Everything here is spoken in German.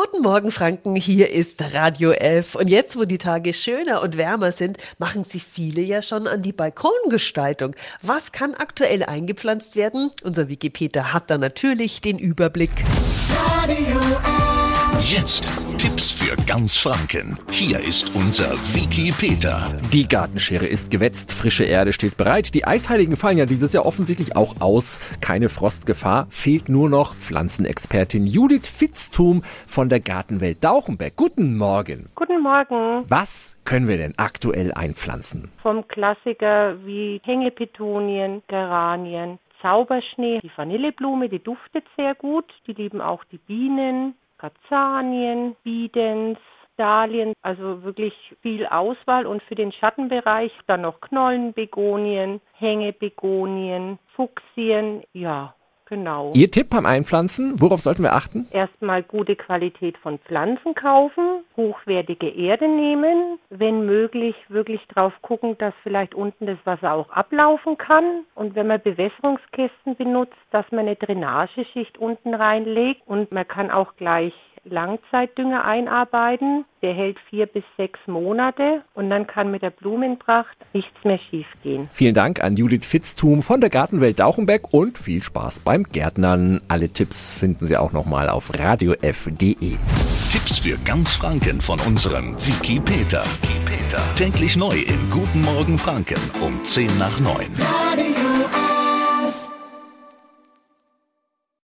Guten Morgen, Franken. Hier ist Radio 11. Und jetzt, wo die Tage schöner und wärmer sind, machen sich viele ja schon an die Balkongestaltung. Was kann aktuell eingepflanzt werden? Unser Wikipedia hat da natürlich den Überblick. Radio 11. Jetzt Tipps für ganz Franken. Hier ist unser Wiki Peter. Die Gartenschere ist gewetzt, frische Erde steht bereit. Die Eisheiligen fallen ja dieses Jahr offensichtlich auch aus. Keine Frostgefahr, fehlt nur noch Pflanzenexpertin Judith Fitztum von der Gartenwelt Dauchenberg. Guten Morgen. Guten Morgen. Was können wir denn aktuell einpflanzen? Vom Klassiker wie Hängepetunien, Geranien, Zauberschnee, die Vanilleblume, die duftet sehr gut. Die lieben auch die Bienen. Kazanien, Bidens, Dahlien, also wirklich viel Auswahl. Und für den Schattenbereich dann noch Knollenbegonien, Hängebegonien, Fuchsien, ja, Genau. Ihr Tipp beim Einpflanzen, worauf sollten wir achten? Erstmal gute Qualität von Pflanzen kaufen, hochwertige Erde nehmen, wenn möglich wirklich drauf gucken, dass vielleicht unten das Wasser auch ablaufen kann und wenn man Bewässerungskästen benutzt, dass man eine Drainageschicht unten reinlegt und man kann auch gleich Langzeitdünger einarbeiten. Der hält vier bis sechs Monate und dann kann mit der Blumenpracht nichts mehr schiefgehen. Vielen Dank an Judith Fitztum von der Gartenwelt Dauchenberg und viel Spaß beim Gärtnern. Alle Tipps finden Sie auch nochmal auf radiof.de. Tipps für ganz Franken von unserem Wiki Peter. Täglich neu im Guten Morgen Franken um 10 nach 9. Radio